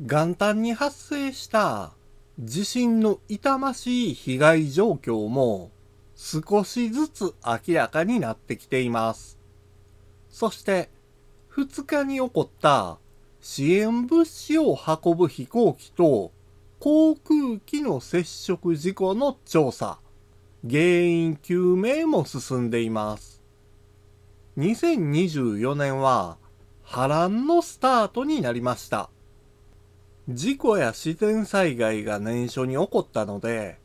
元旦に発生した地震の痛ましい被害状況も少しずつ明らかになってきています。そして2日に起こった支援物資を運ぶ飛行機と航空機の接触事故の調査、原因究明も進んでいます。2024年は波乱のスタートになりました。事故や自然災害が年初に起こったので、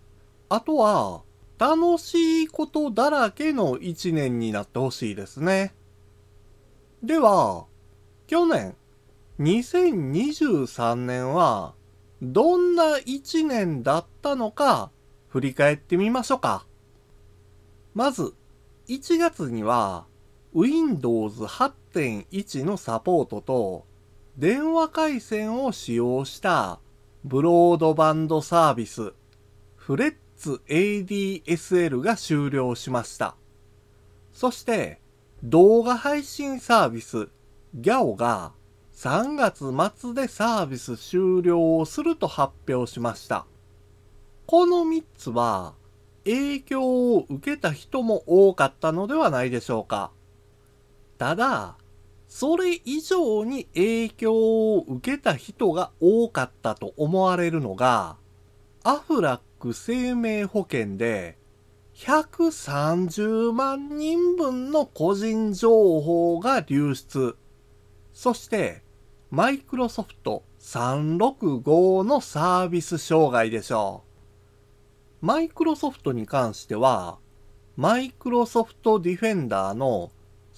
あとは楽しいことだらけの一年になってほしいですね。では、去年、2023年はどんな一年だったのか振り返ってみましょうか。まず、1月には Windows 8.1のサポートと電話回線を使用したブロードバンドサービスフレッツ ADSL が終了しました。そして動画配信サービス GAO が3月末でサービス終了をすると発表しました。この3つは影響を受けた人も多かったのではないでしょうか。ただ、それ以上に影響を受けた人が多かったと思われるのが、アフラック生命保険で130万人分の個人情報が流出。そして、マイクロソフト365のサービス障害でしょう。マイクロソフトに関しては、マイクロソフトディフェンダーの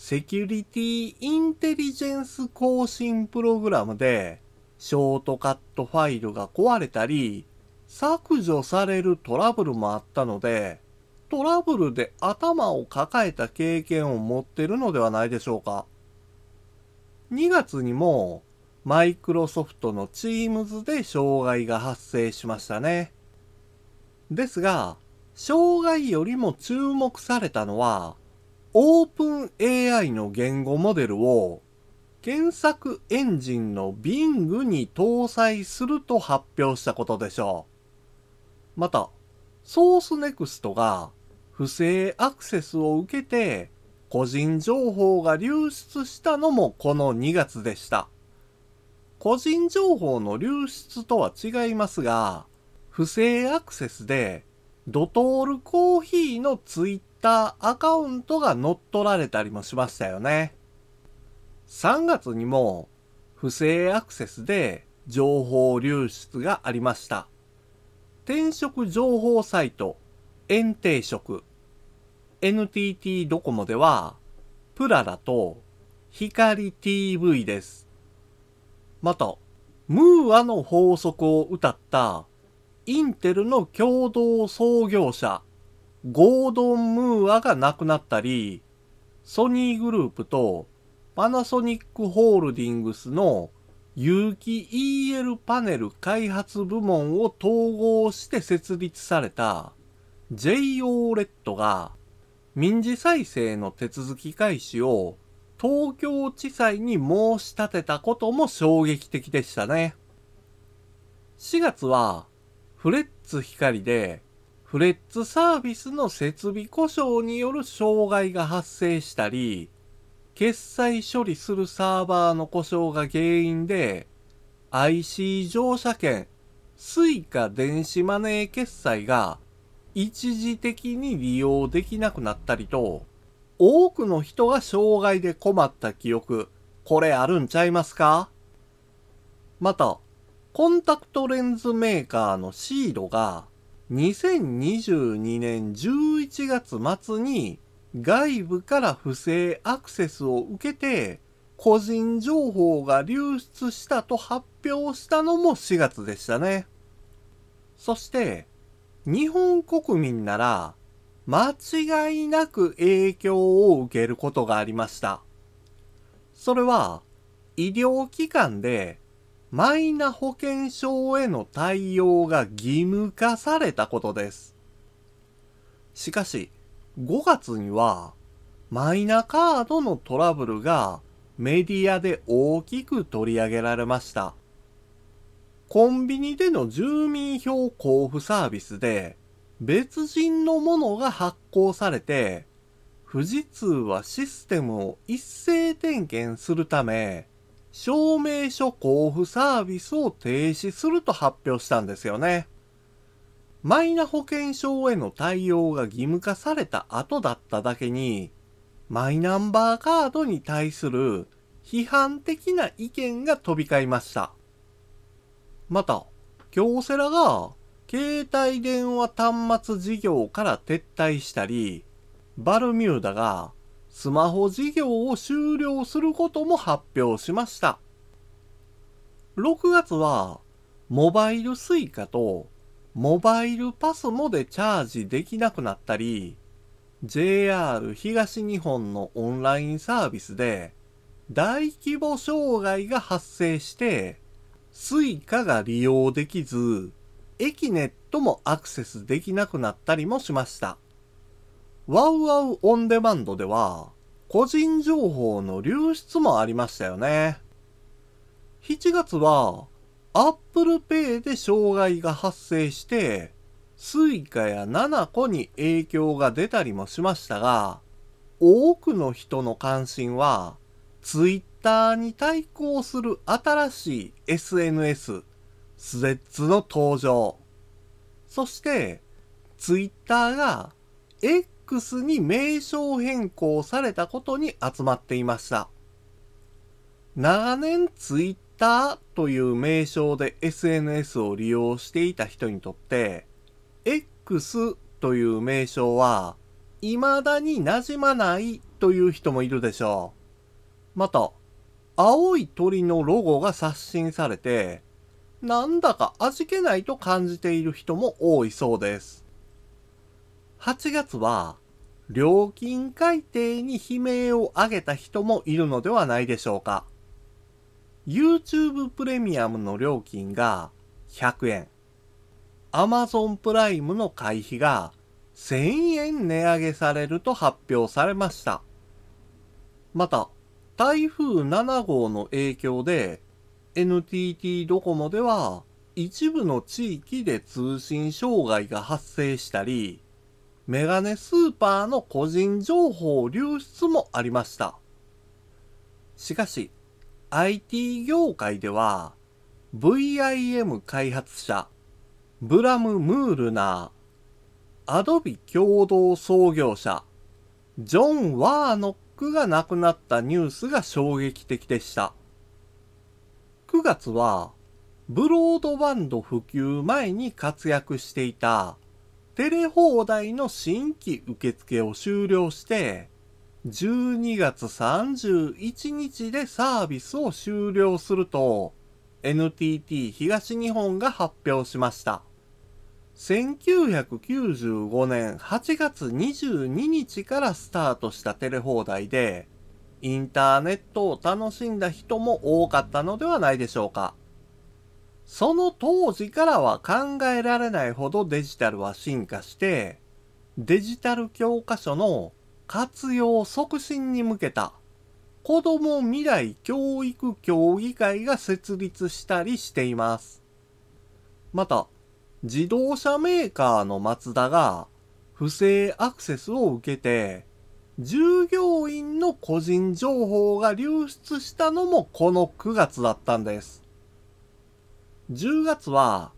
セキュリティインテリジェンス更新プログラムでショートカットファイルが壊れたり削除されるトラブルもあったのでトラブルで頭を抱えた経験を持ってるのではないでしょうか。2月にもマイクロソフトの Teams で障害が発生しましたね。ですが、障害よりも注目されたのは、オープン AI の言語モデルを検索エンジンの Bing に搭載すると発表したことでしょう。また、ソースネクストが不正アクセスを受けて個人情報が流出したのもこの2月でした。個人情報の流出とは違いますが、不正アクセスでドトールコーヒーのツイッターアカウントが乗っ取られたりもしましたよね。3月にも不正アクセスで情報流出がありました。転職情報サイト、エン定職、NTT ドコモでは、プララと光 TV です。また、ムーアの法則を謳ったインテルの共同創業者、ゴードン・ムーアが亡くなったり、ソニーグループとパナソニックホールディングスの有機 EL パネル開発部門を統合して設立された JOLED が民事再生の手続き開始を東京地裁に申し立てたことも衝撃的でしたね。4月はフレッツ光でフレッツサービスの設備故障による障害が発生したり、決済処理するサーバーの故障が原因で IC 乗車券、スイカ電子マネー決済が一時的に利用できなくなったりと、多くの人が障害で困った記憶、これあるんちゃいますか？また、コンタクトレンズメーカーのシードが2022年11月末に外部から不正アクセスを受けて個人情報が流出したと発表したのも4月でしたね。そして日本国民なら間違いなく影響を受けることがありました。それは医療機関でマイナ保険証への対応が義務化されたことです。しかし、5月には、マイナカードのトラブルがメディアで大きく取り上げられました。コンビニでの住民票交付サービスで別人のものが発行されて、富士通はシステムを一斉点検するため、証明書交付サービスを停止すると発表したんですよね。マイナ保険証への対応が義務化された後だっただけに、マイナンバーカードに対する批判的な意見が飛び交いました。また、京セラが携帯電話端末事業から撤退したり、バルミューダがスマホ事業を終了することも発表しました。6月は、モバイル suica とモバイルパスモでチャージできなくなったり、JR 東日本のオンラインサービスで大規模障害が発生して、suica が利用できず、エキネットもアクセスできなくなったりもしました。ワウワウオンデマンドでは、個人情報の流出もありましたよね。7月は、Apple Pay で障害が発生して、Suica や Nanaco に影響が出たりもしましたが、多くの人の関心は、Twitter に対抗する新しい SNS、スレッズの登場。そして、Twitter が X に名称変更されたことに集まっていました。長年 Twitter という名称で SNS を利用していた人にとって、X という名称は未だに馴染まないという人もいるでしょう。また、青い鳥のロゴが刷新されて、なんだか味気ないと感じている人も多いそうです。8月は料金改定に悲鳴を上げた人もいるのではないでしょうか。YouTube プレミアムの料金が100円。Amazon プライムの会費が1000円値上げされると発表されました。また、台風7号の影響で NTT ドコモでは一部の地域で通信障害が発生したり、メガネスーパーの個人情報流出もありました。しかし、IT 業界では、VIM 開発者、ブラム・ムールナー、アドビ共同創業者、ジョン・ワーノックが亡くなったニュースが衝撃的でした。9月は、ブロードバンド普及前に活躍していたテレ放題の新規受付を終了して、12月31日でサービスを終了すると、NTT 東日本が発表しました。1995年8月22日からスタートしたテレ放題で、インターネットを楽しんだ人も多かったのではないでしょうか。その当時からは考えられないほどデジタルは進化して、デジタル教科書の活用促進に向けた子供未来教育協議会が設立したりしています。また、自動車メーカーのマツダが不正アクセスを受けて、従業員の個人情報が流出したのもこの9月だったんです。10月は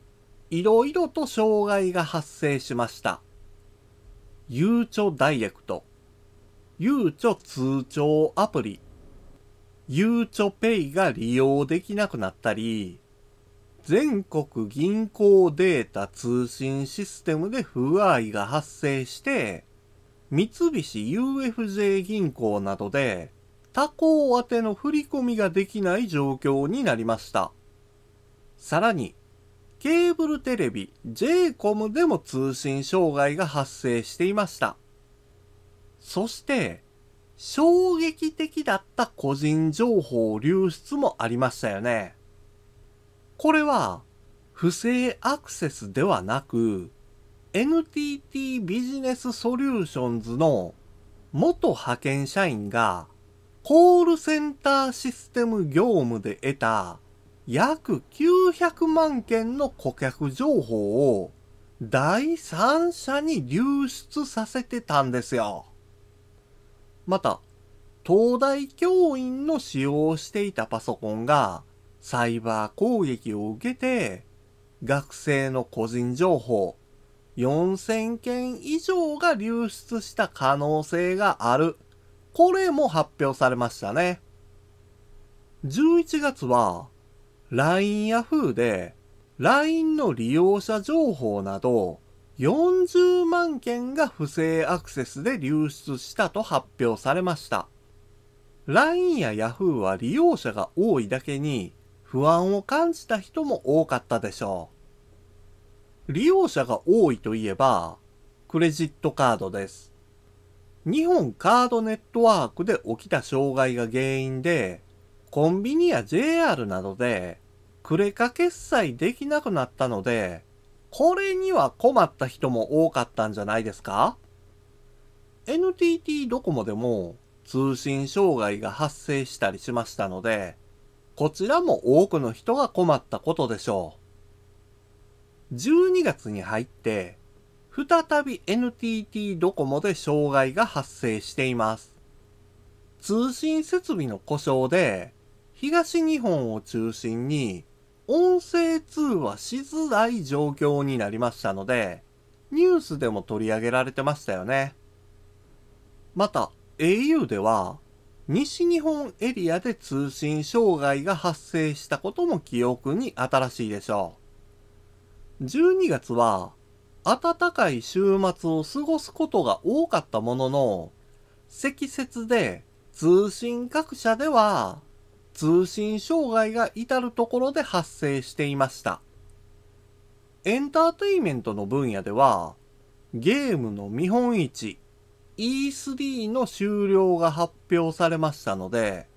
いろいろと障害が発生しました。ゆうちょダイレクト、ゆうちょ通帳アプリ、ゆうちょペイが利用できなくなったり、全国銀行データ通信システムで不具合が発生して、三菱 UFJ 銀行などで他行宛ての振り込みができない状況になりました。さらに、ケーブルテレビ j コムでも通信障害が発生していました。そして、衝撃的だった個人情報流出もありましたよね。これは、不正アクセスではなく、NTT ビジネスソリューションズの元派遣社員がコールセンターシステム業務で得た約900万件の顧客情報を第三者に流出させてたんですよ。また、東大教員の使用していたパソコンがサイバー攻撃を受けて、学生の個人情報4000件以上が流出した可能性がある。これも発表されましたね。11月は LINE ヤフーで LINE の利用者情報など40万件が不正アクセスで流出したと発表されました。LINE や Yahoo は利用者が多いだけに不安を感じた人も多かったでしょう。利用者が多いといえば、クレジットカードです。日本カードネットワークで起きた障害が原因で、コンビニや JR などでクレカ決済できなくなったので、これには困った人も多かったんじゃないですか ?NTT ドコモでも通信障害が発生したりしましたので、こちらも多くの人が困ったことでしょう。12月に入って、再び NTT ドコモで障害が発生しています。通信設備の故障で、東日本を中心に音声通話しづらい状況になりましたので、ニュースでも取り上げられてましたよね。また、au では、西日本エリアで通信障害が発生したことも記憶に新しいでしょう。12月は、暖かい週末を過ごすことが多かったものの、積雪で通信各社では通信障害が至るところで発生していました。エンターテイメントの分野では、ゲームの見本市 E3 の終了が発表されましたので、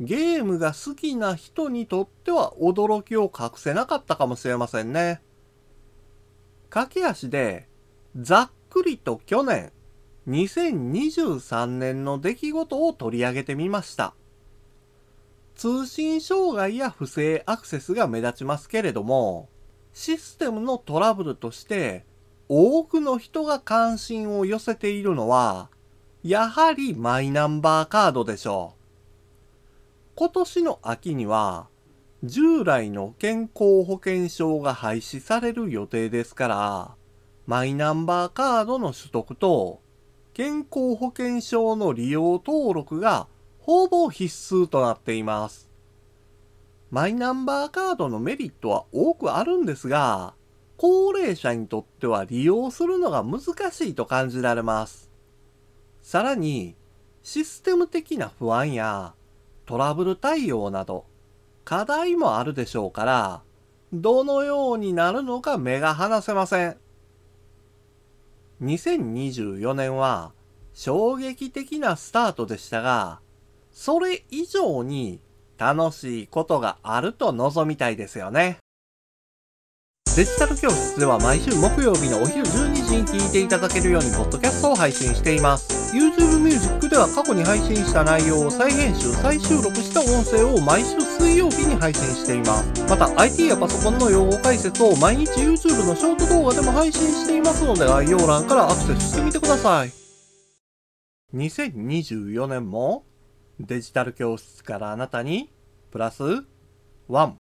ゲームが好きな人にとっては驚きを隠せなかったかもしれませんね。駆け足で、ざっくりと去年、2023年の出来事を取り上げてみました。通信障害や不正アクセスが目立ちますけれども、システムのトラブルとして多くの人が関心を寄せているのは、やはりマイナンバーカードでしょう。今年の秋には、従来の健康保険証が廃止される予定ですから、マイナンバーカードの取得と健康保険証の利用登録がほぼ必須となっています。マイナンバーカードのメリットは多くあるんですが、高齢者にとっては利用するのが難しいと感じられます。さらに、システム的な不安やトラブル対応など課題もあるでしょうから、どのようになるのか目が離せません。2024年は衝撃的なスタートでしたが、それ以上に楽しいことがあると望みたいですよね。デジタル教室では毎週木曜日のお昼12時に聞いていただけるようにポッドキャストを配信しています。YouTube Music では過去に配信した内容を再編集、再収録した音声を毎週水曜日に配信しています。また IT やパソコンの用語解説を毎日 YouTube のショート動画でも配信していますので概要欄からアクセスしてみてください。2024年もデジタル教室からあなたにプラスワン。